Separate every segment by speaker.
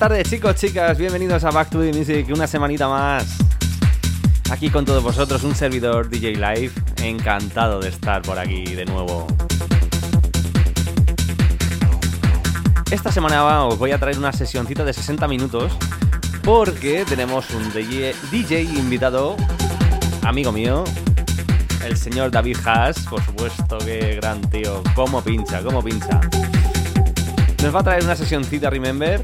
Speaker 1: tardes chicos, chicas, bienvenidos a Back to the Music, una semanita más. Aquí con todos vosotros, un servidor DJ Live, encantado de estar por aquí de nuevo. Esta semana os voy a traer una sesioncita de 60 minutos porque tenemos un DJ, DJ invitado, amigo mío, el señor David Haas, por supuesto, que gran tío, cómo pincha, cómo pincha. Nos va a traer una sesioncita Remember.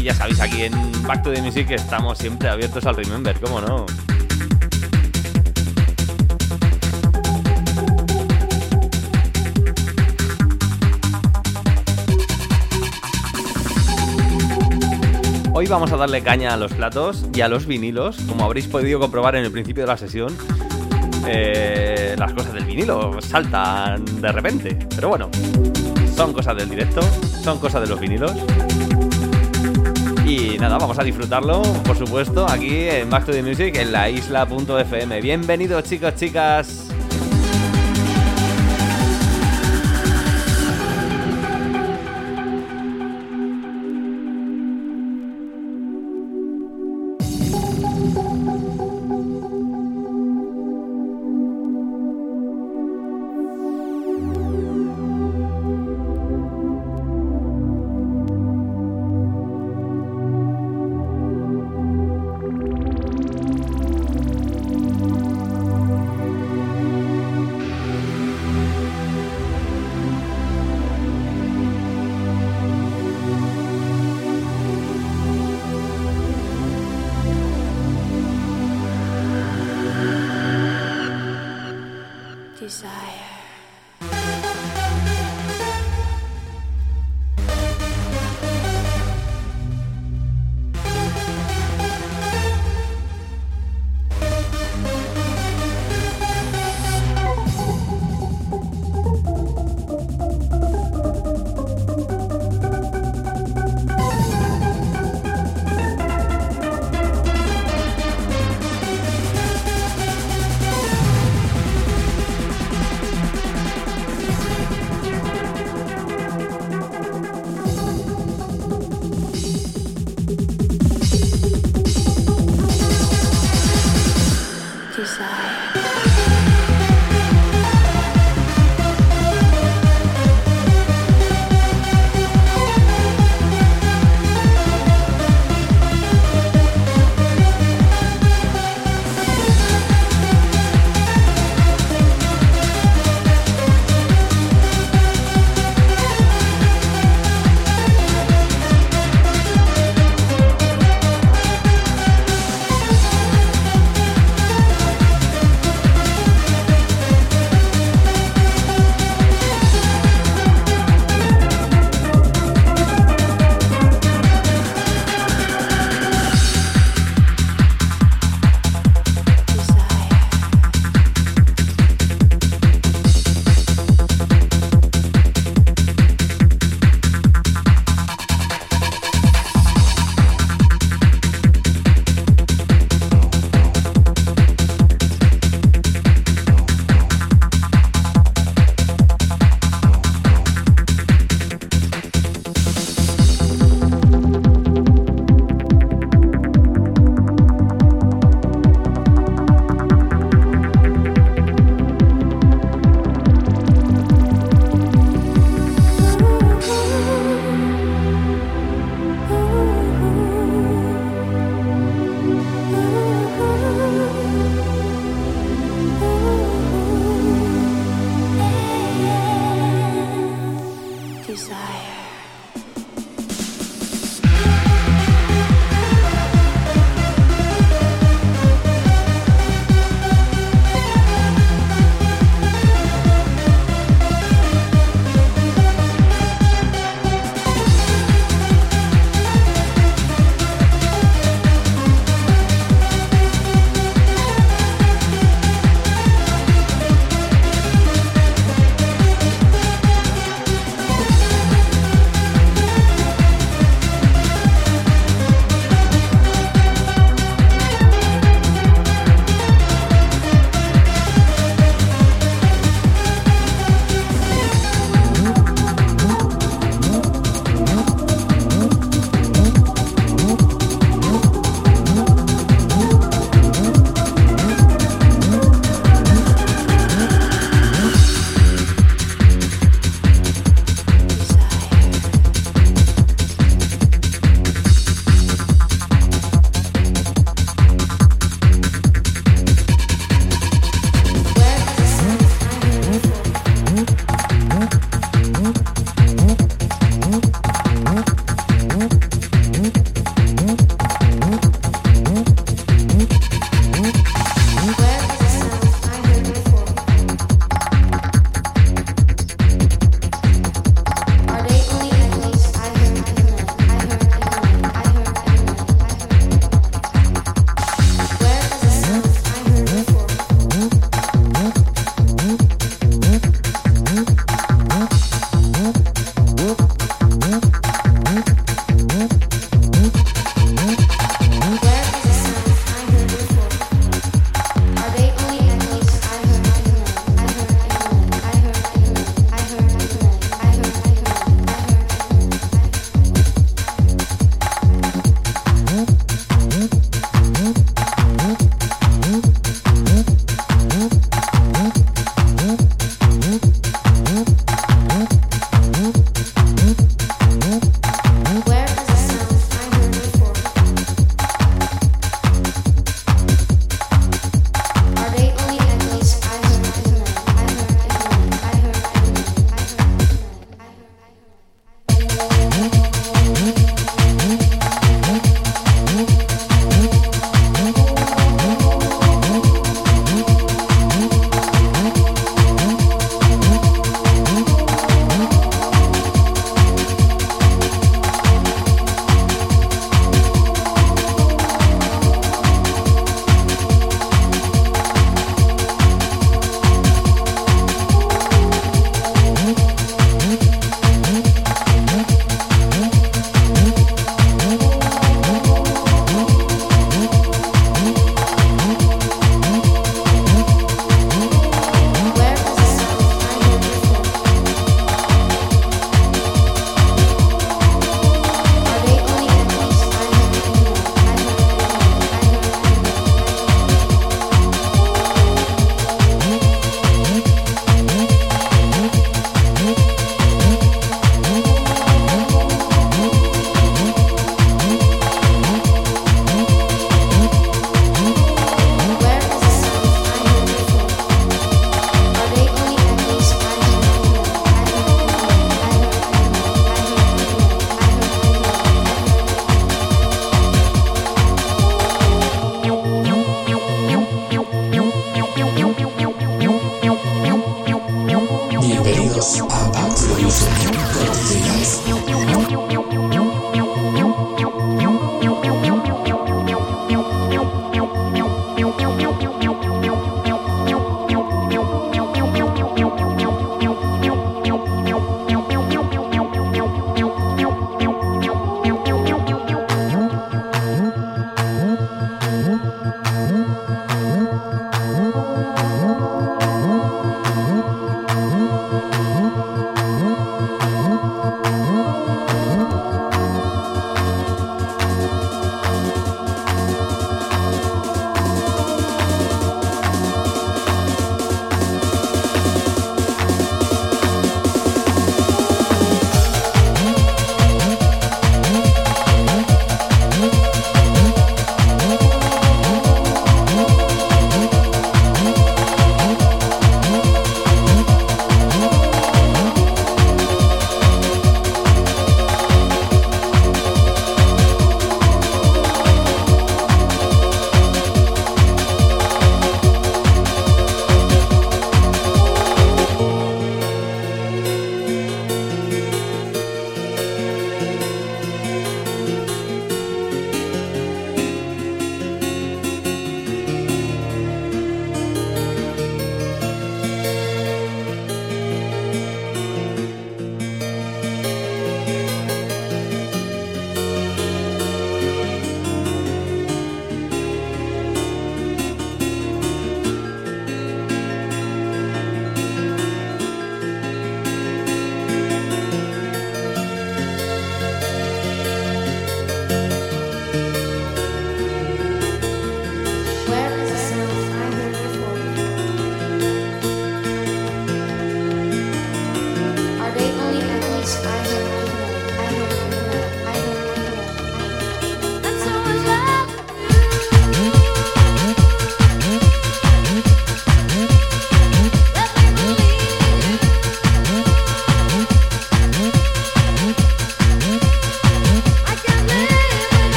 Speaker 1: Y ya sabéis, aquí en Back to the Music estamos siempre abiertos al Remember, ¿cómo no? Hoy vamos a darle caña a los platos y a los vinilos, como habréis podido comprobar en el principio de la sesión. eh, las cosas del vinilo saltan de repente, pero bueno, son cosas del directo, son cosas de los vinilos. Y nada, vamos a disfrutarlo, por supuesto, aquí en Back to the Music, en la isla.fm. Bienvenidos chicos, chicas.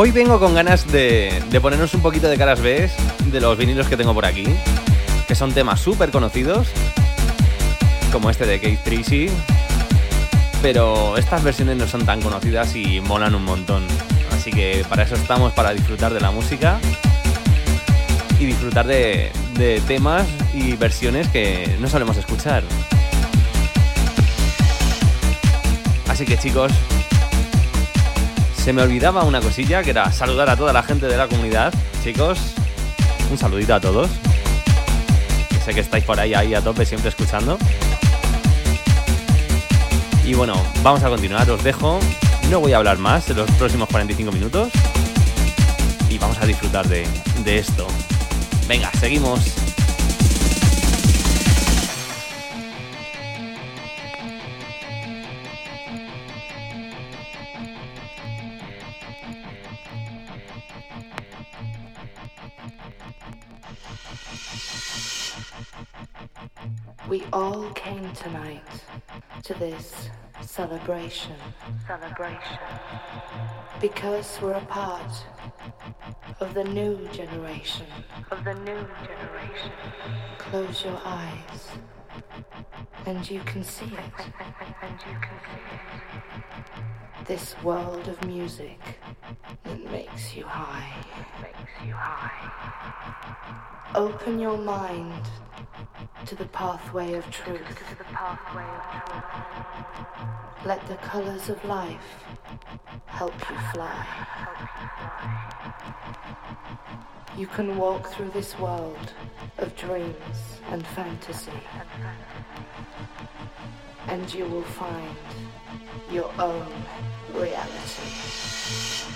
Speaker 1: Hoy vengo con ganas de, ponernos un poquito de caras B de los vinilos que tengo por aquí, que son temas súper conocidos, como este de Kate Tracy, pero estas versiones no son tan conocidas y molan un montón. Así que para eso estamos, para disfrutar de la música y disfrutar de, de temas y versiones que no solemos escuchar. Así que chicos, se me olvidaba una cosilla que era saludar a toda la gente de la comunidad. Chicos, un saludito a todos. sé que estáis por ahí, ahí a tope, siempre escuchando. Y bueno, vamos a continuar, os dejo. No voy a hablar más en los próximos 45 minutos. Y vamos a disfrutar de esto. Venga, seguimos.
Speaker 2: All came tonight to this celebration. Celebration. Because we're a part of the new generation. Of the new generation. Close your eyes and you can see it. and you can see it. This world of music that makes you high. Makes you high. Open your mind to the pathway of truth. Pathway of truth. Let the colors of life help you fly. You can walk through this world of dreams and fantasy. And you will find your own reality.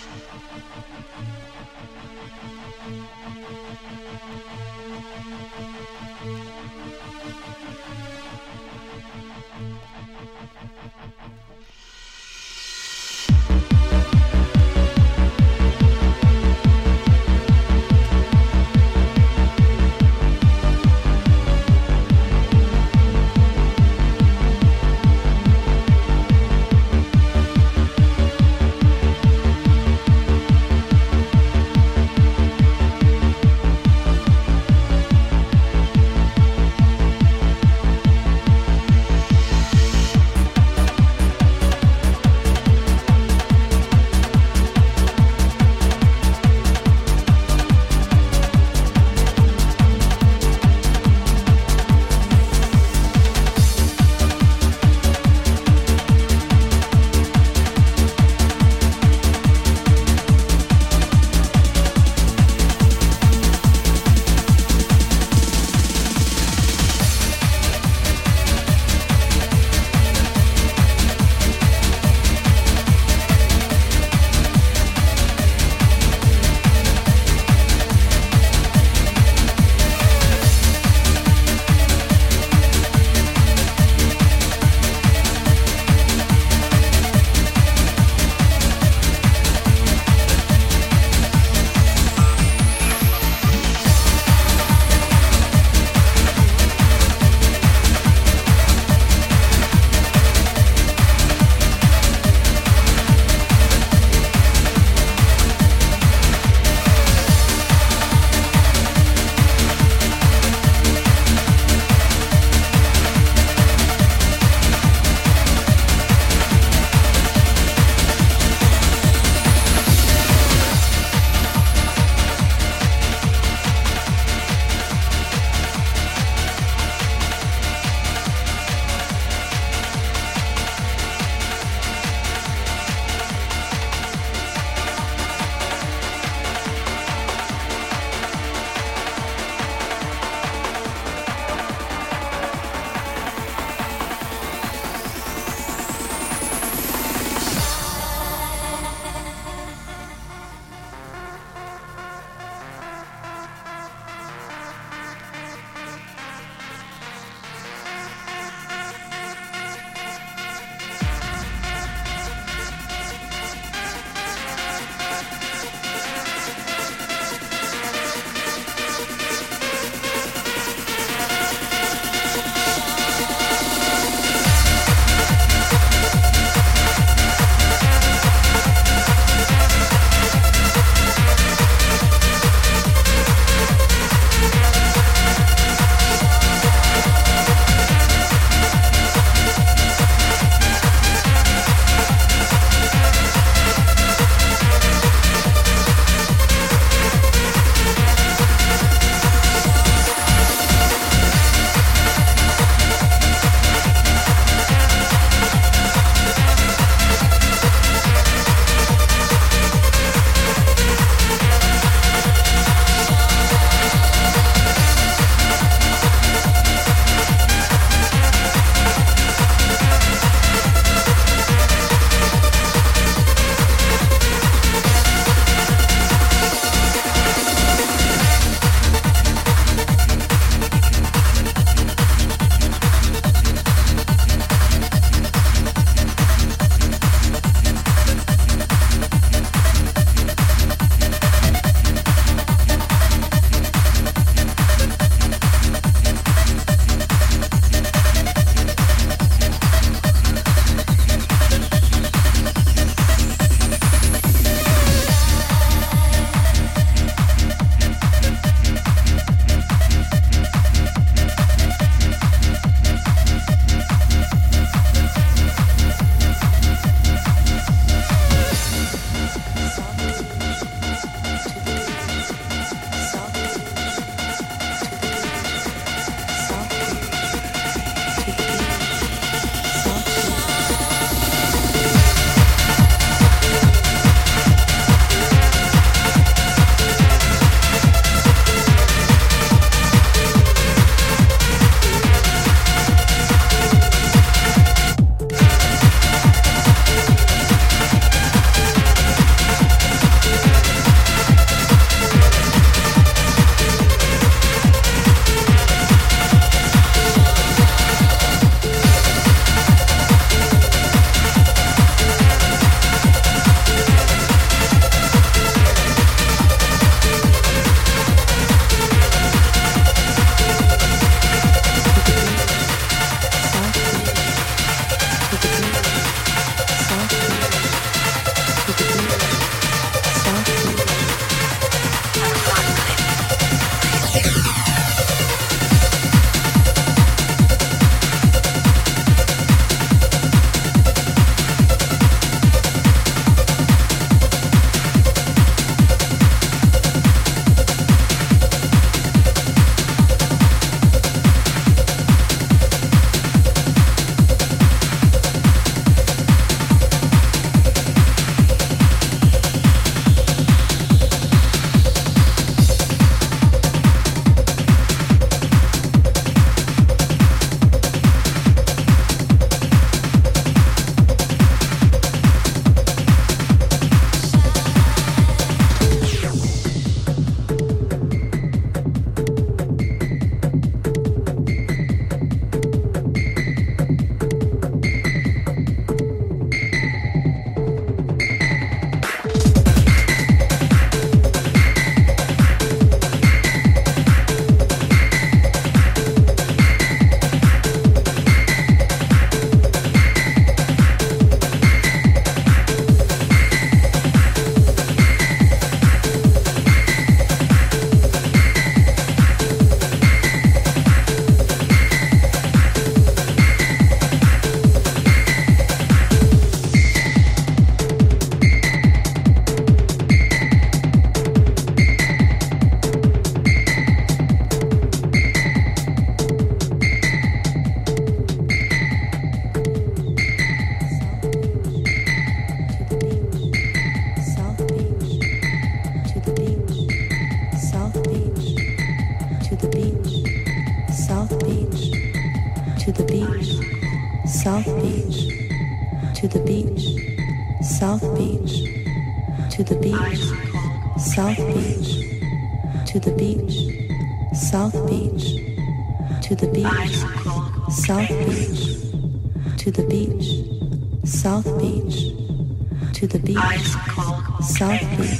Speaker 3: South Beach.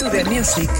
Speaker 3: To the
Speaker 4: Music.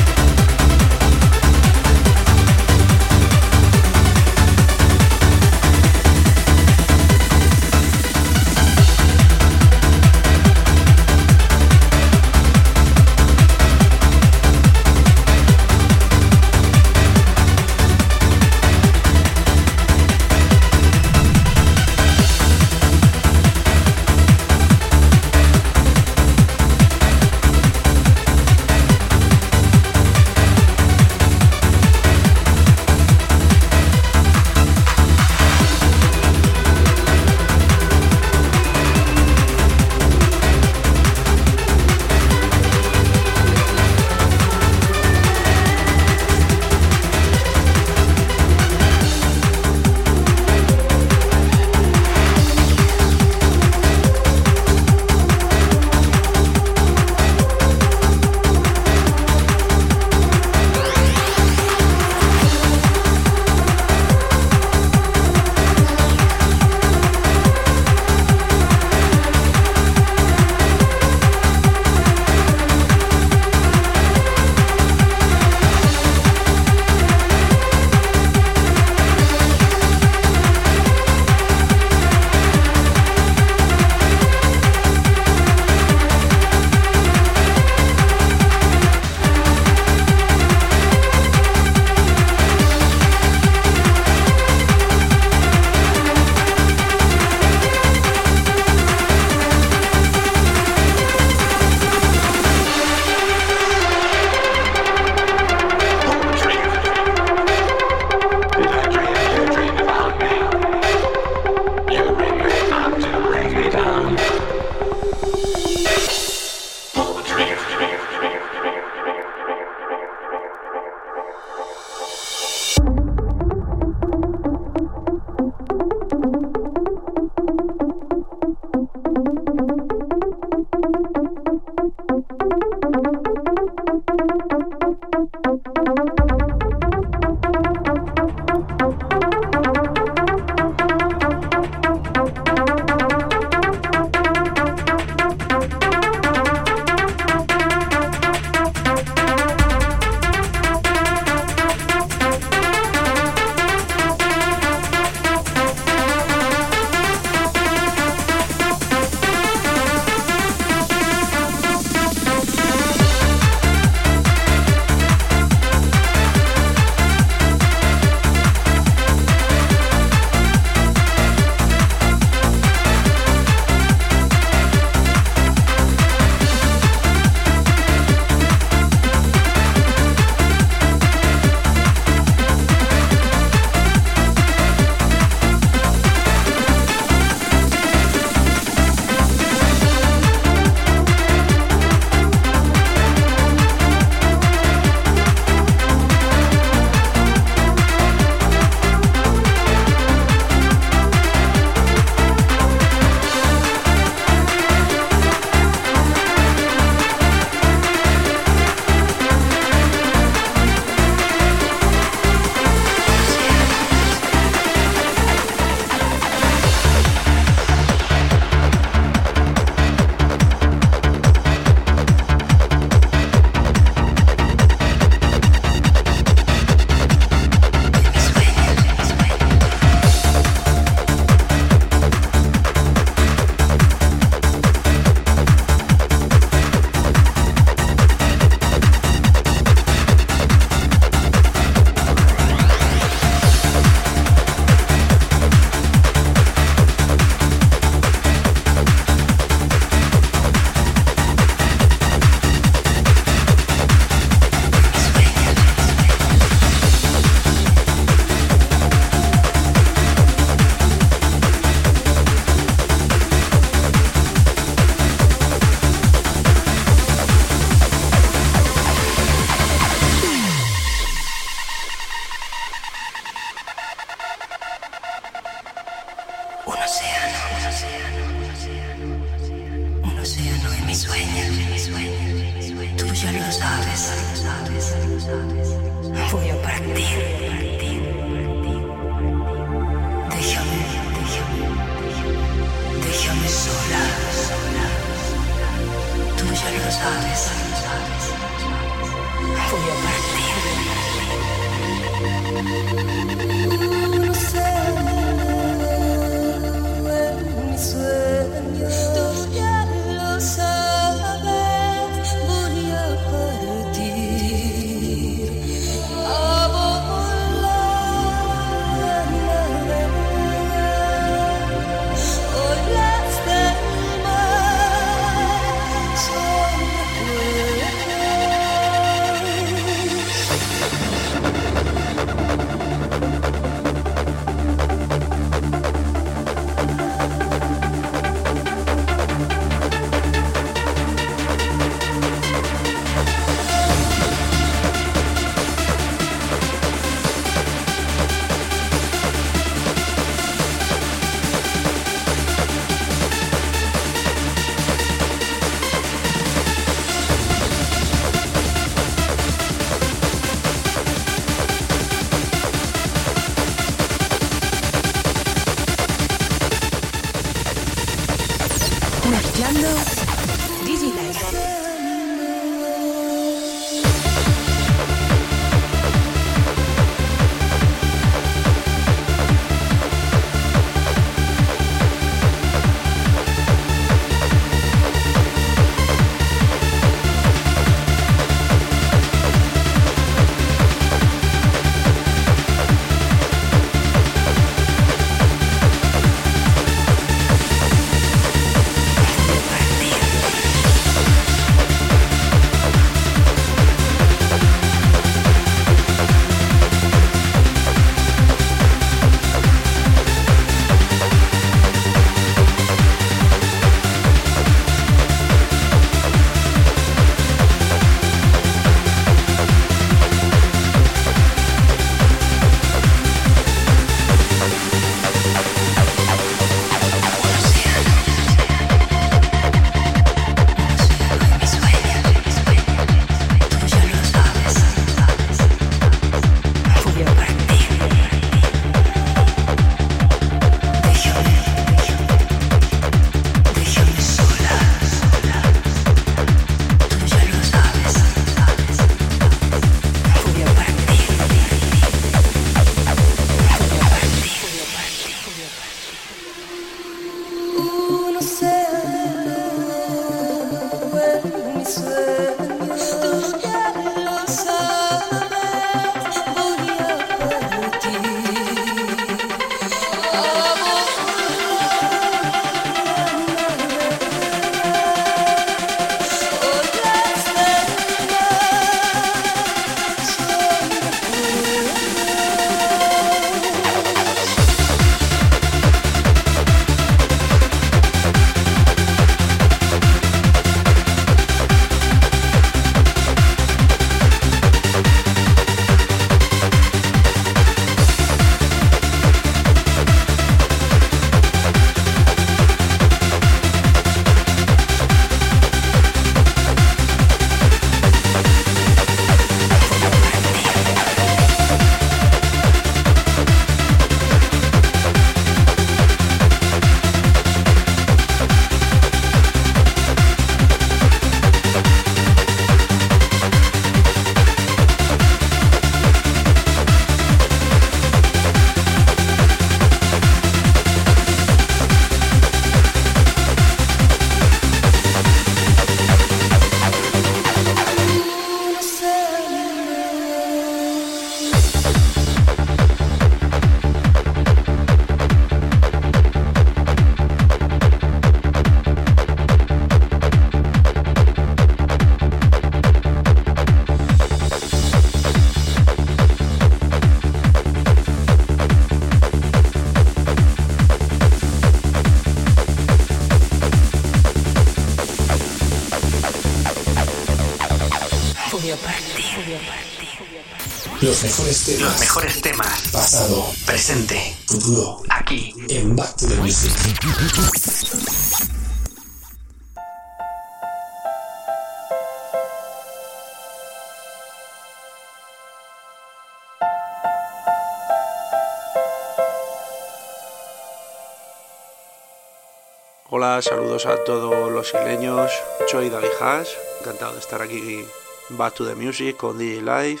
Speaker 3: A
Speaker 5: todos los isleños. Soy David Hash, encantado de estar aquí Back to the Music con DJ Live.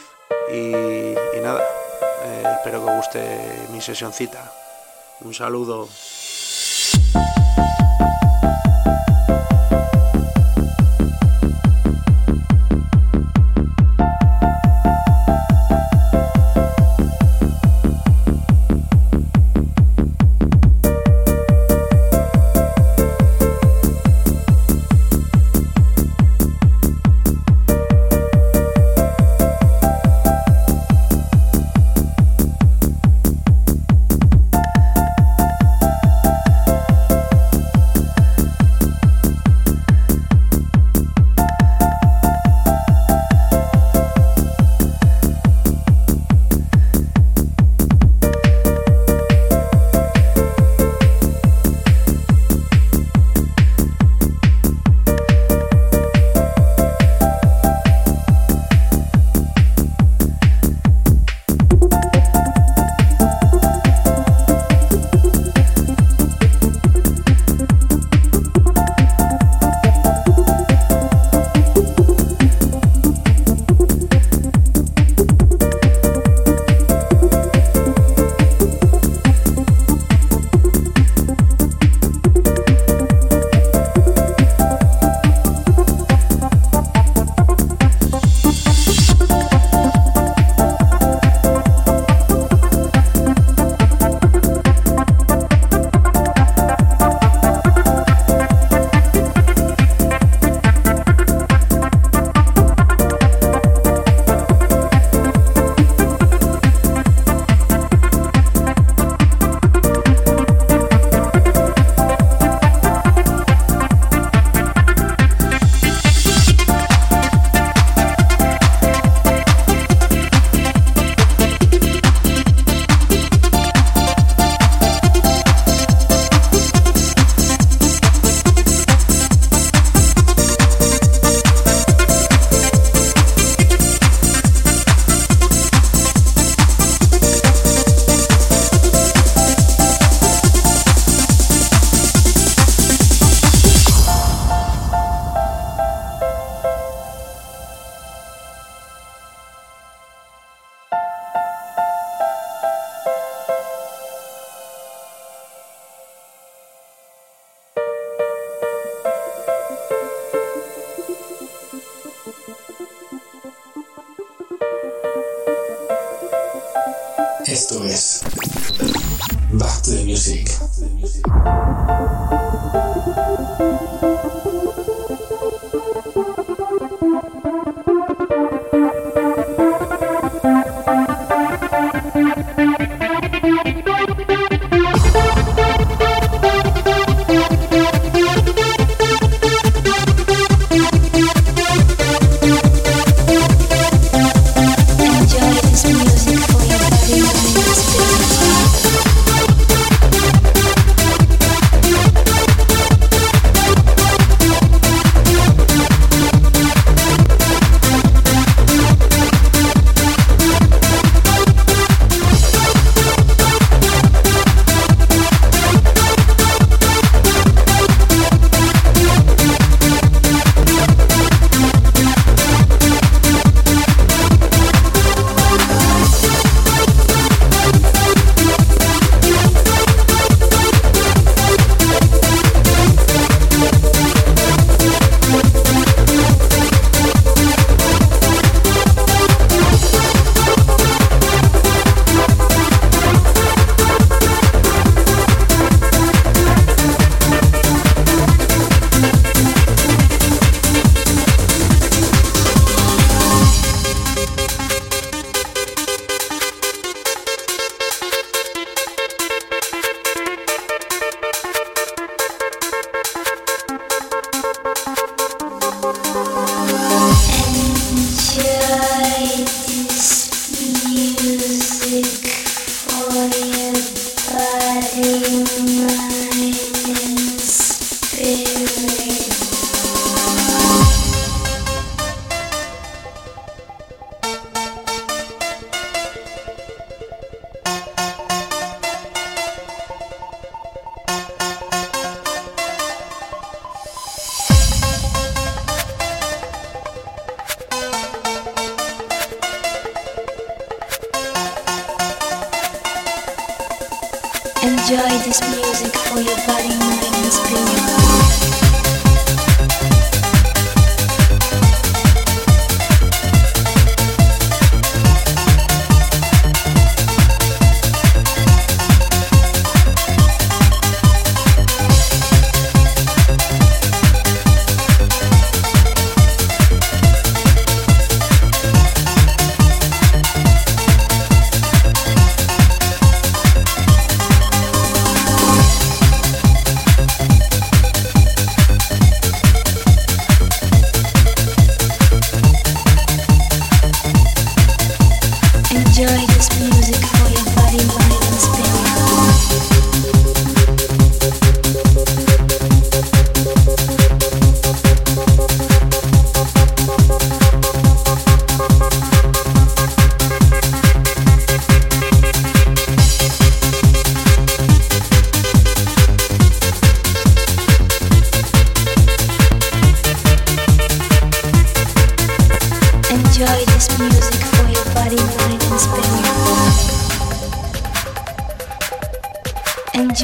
Speaker 5: Y, y nada, eh, espero que os guste mi sesioncita. Un saludo.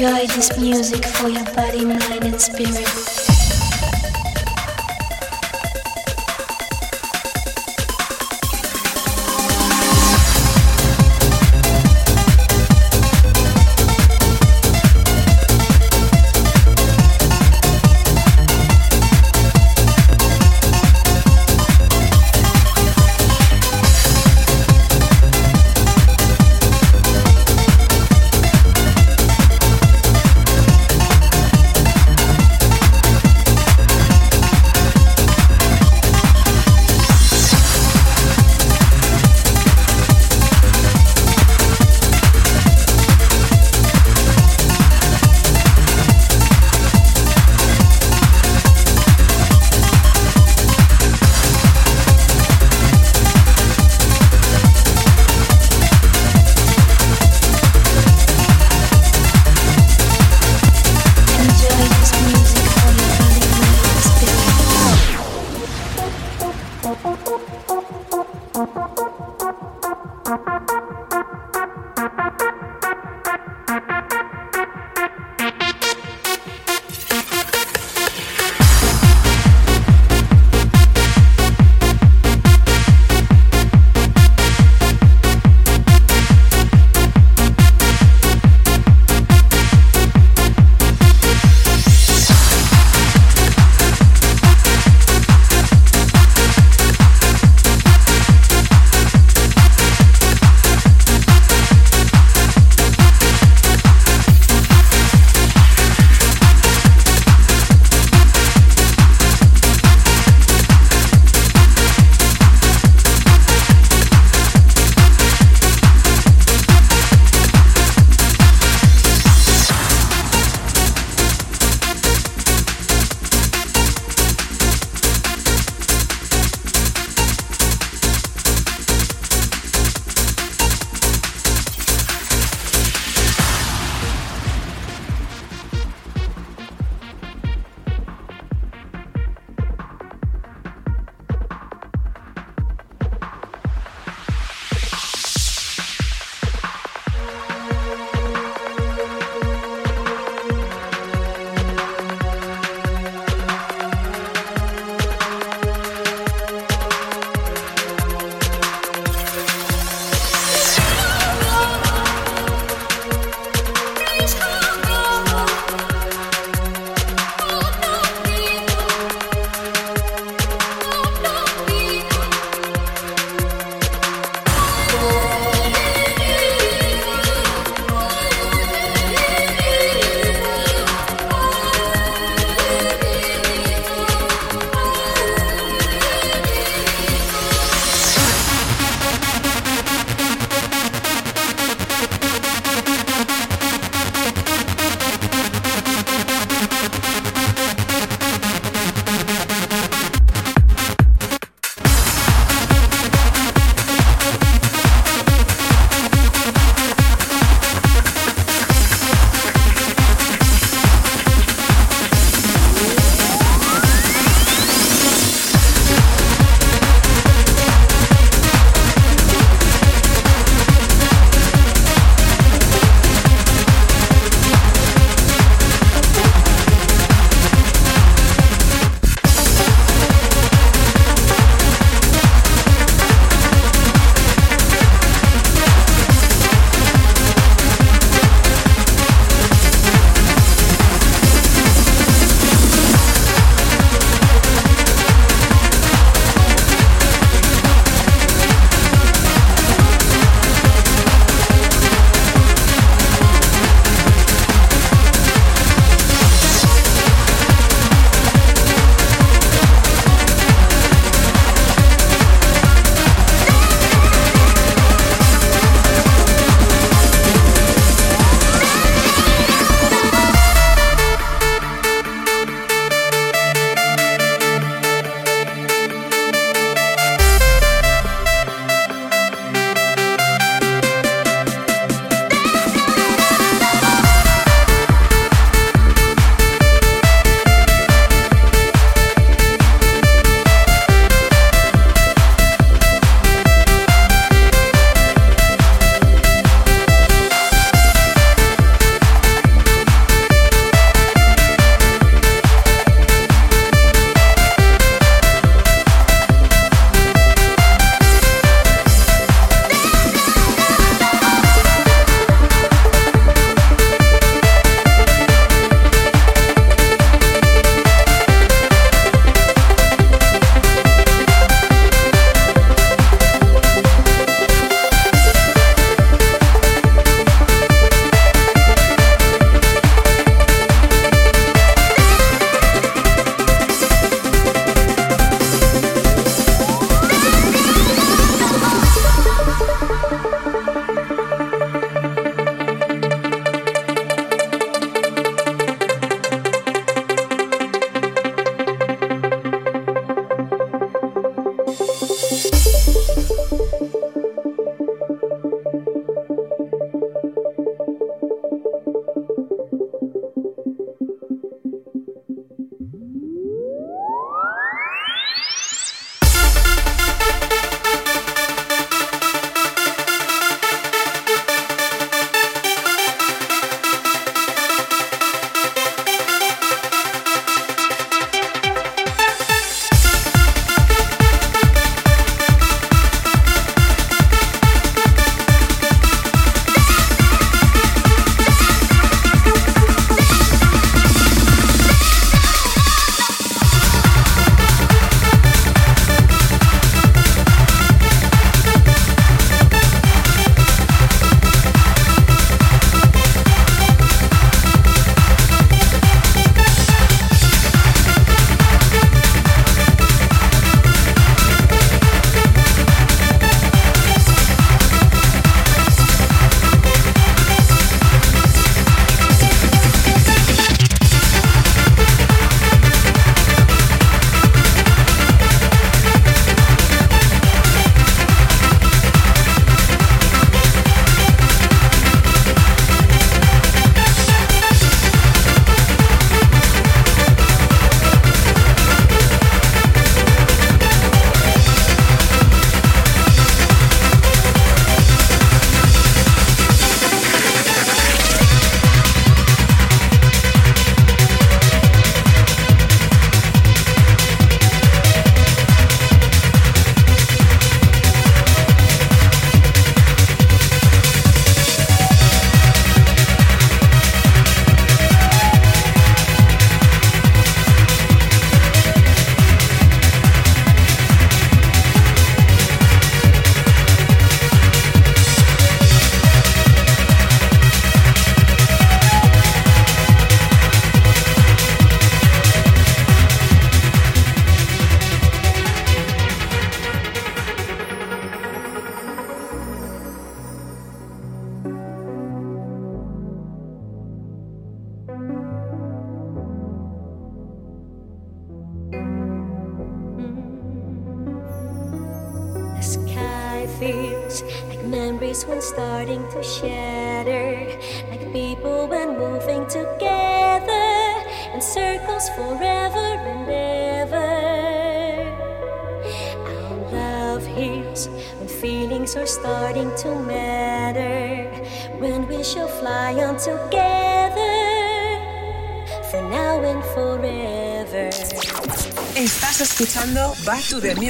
Speaker 3: Enjoy this music for your body,
Speaker 6: mind, and spirit.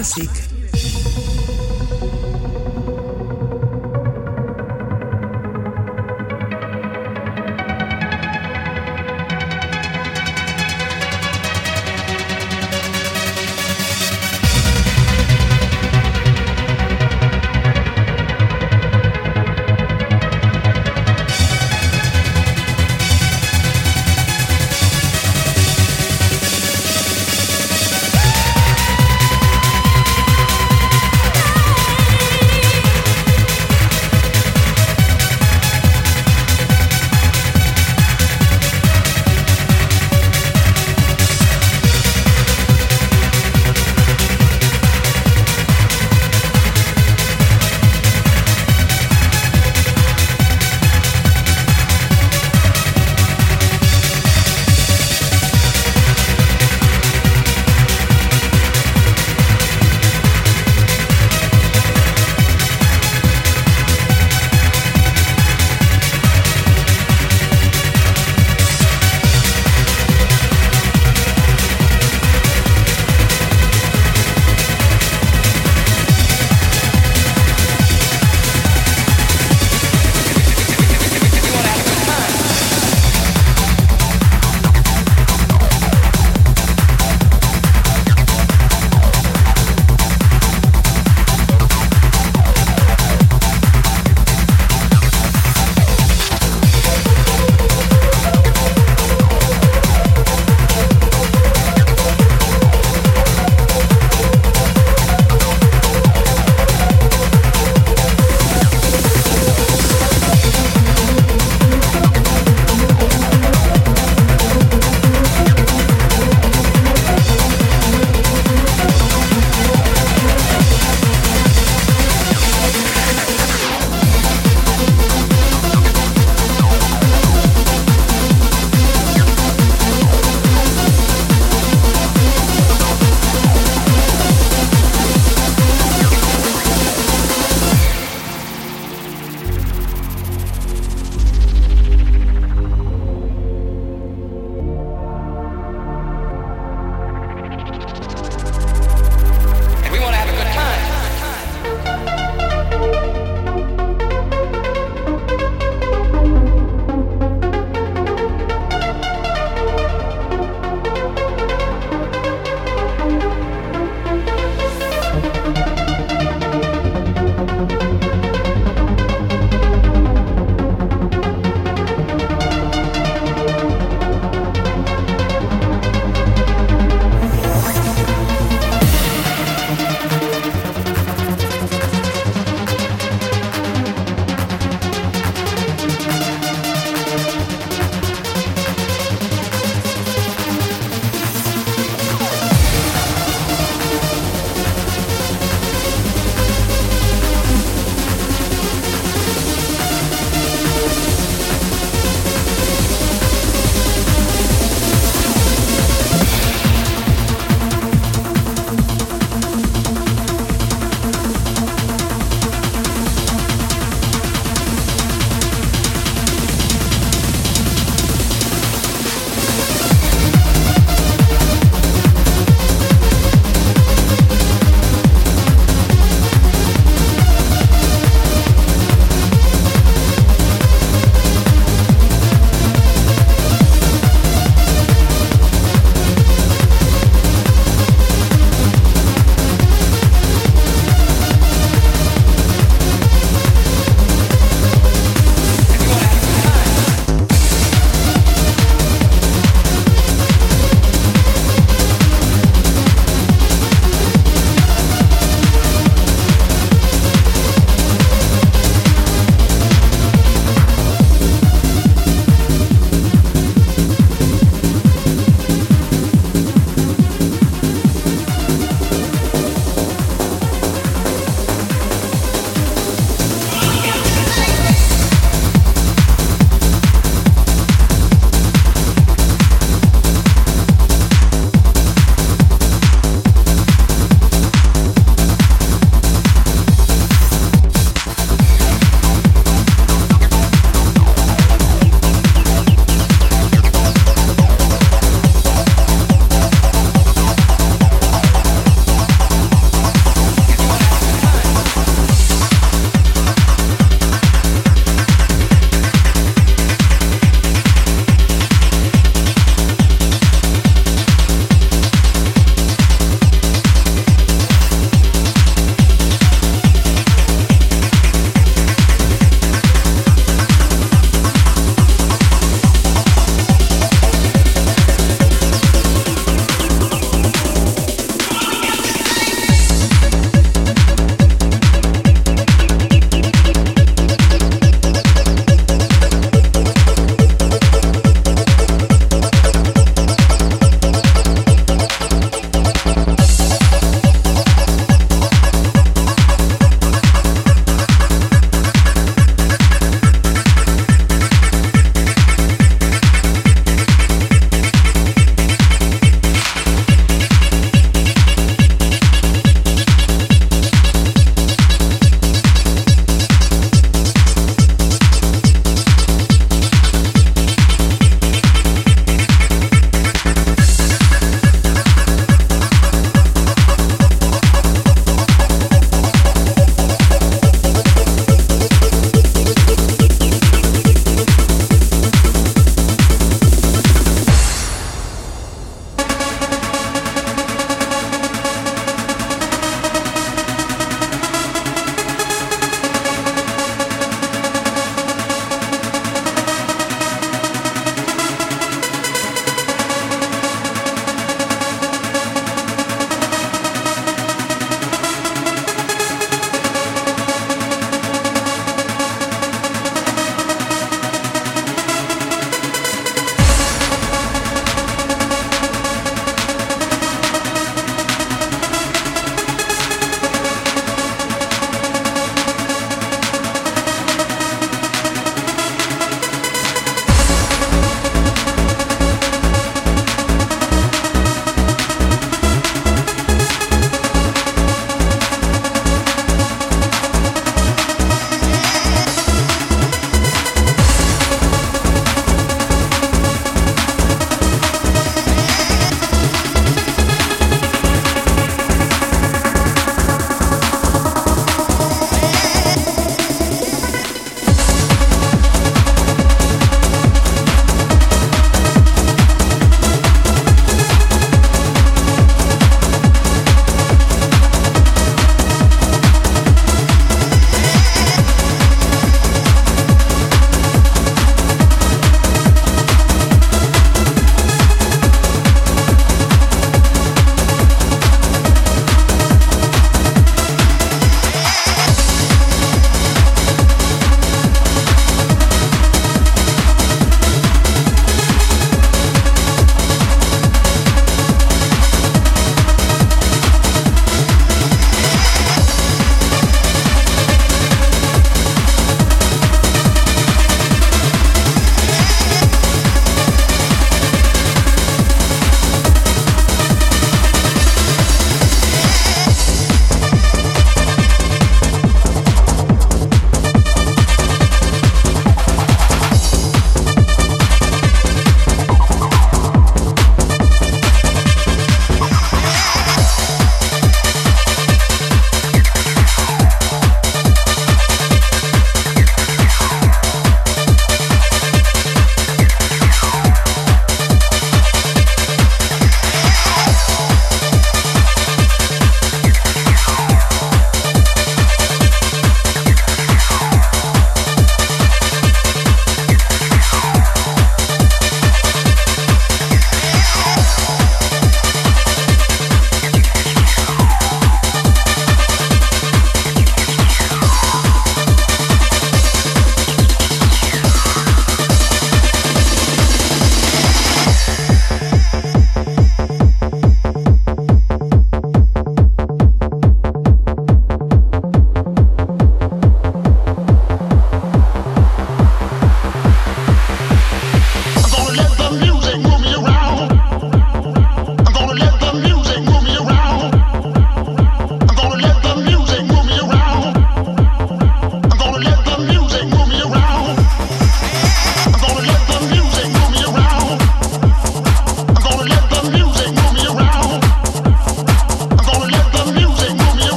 Speaker 4: Back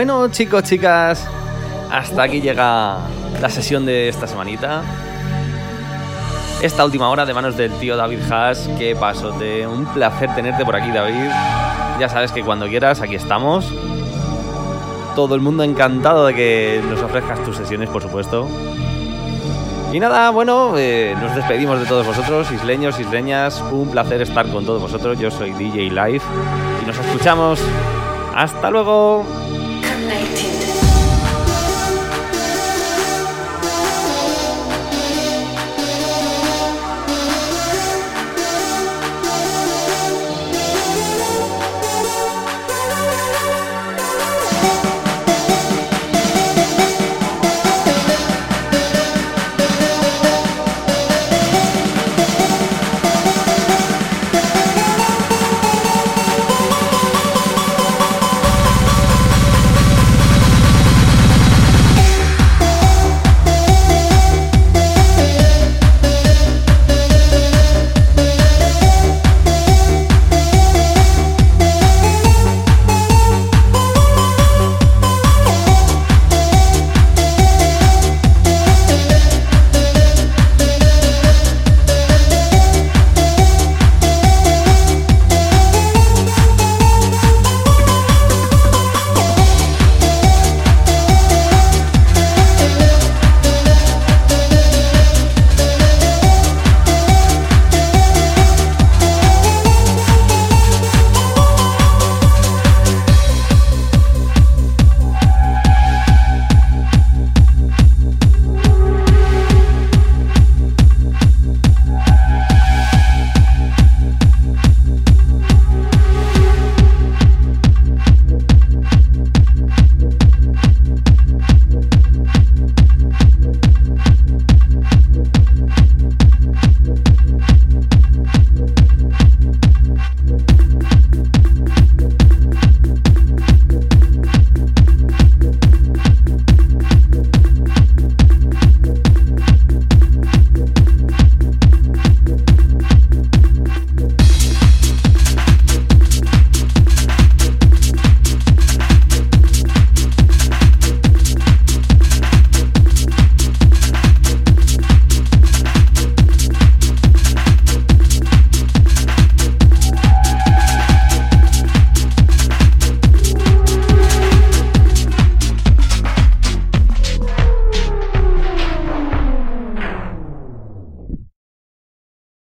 Speaker 1: Bueno, chicos, chicas, hasta aquí llega la sesión de esta semanita. Esta última hora de manos del tío David Haas. Qué pasote. Un placer tenerte por aquí, David. Ya sabes que cuando quieras, aquí estamos. Todo el mundo encantado de que nos ofrezcas tus sesiones, por supuesto. Y nada, bueno, eh, nos despedimos de todos vosotros, isleños, isleñas. Un placer estar con todos vosotros. Yo soy DJ Live y nos escuchamos. Hasta luego.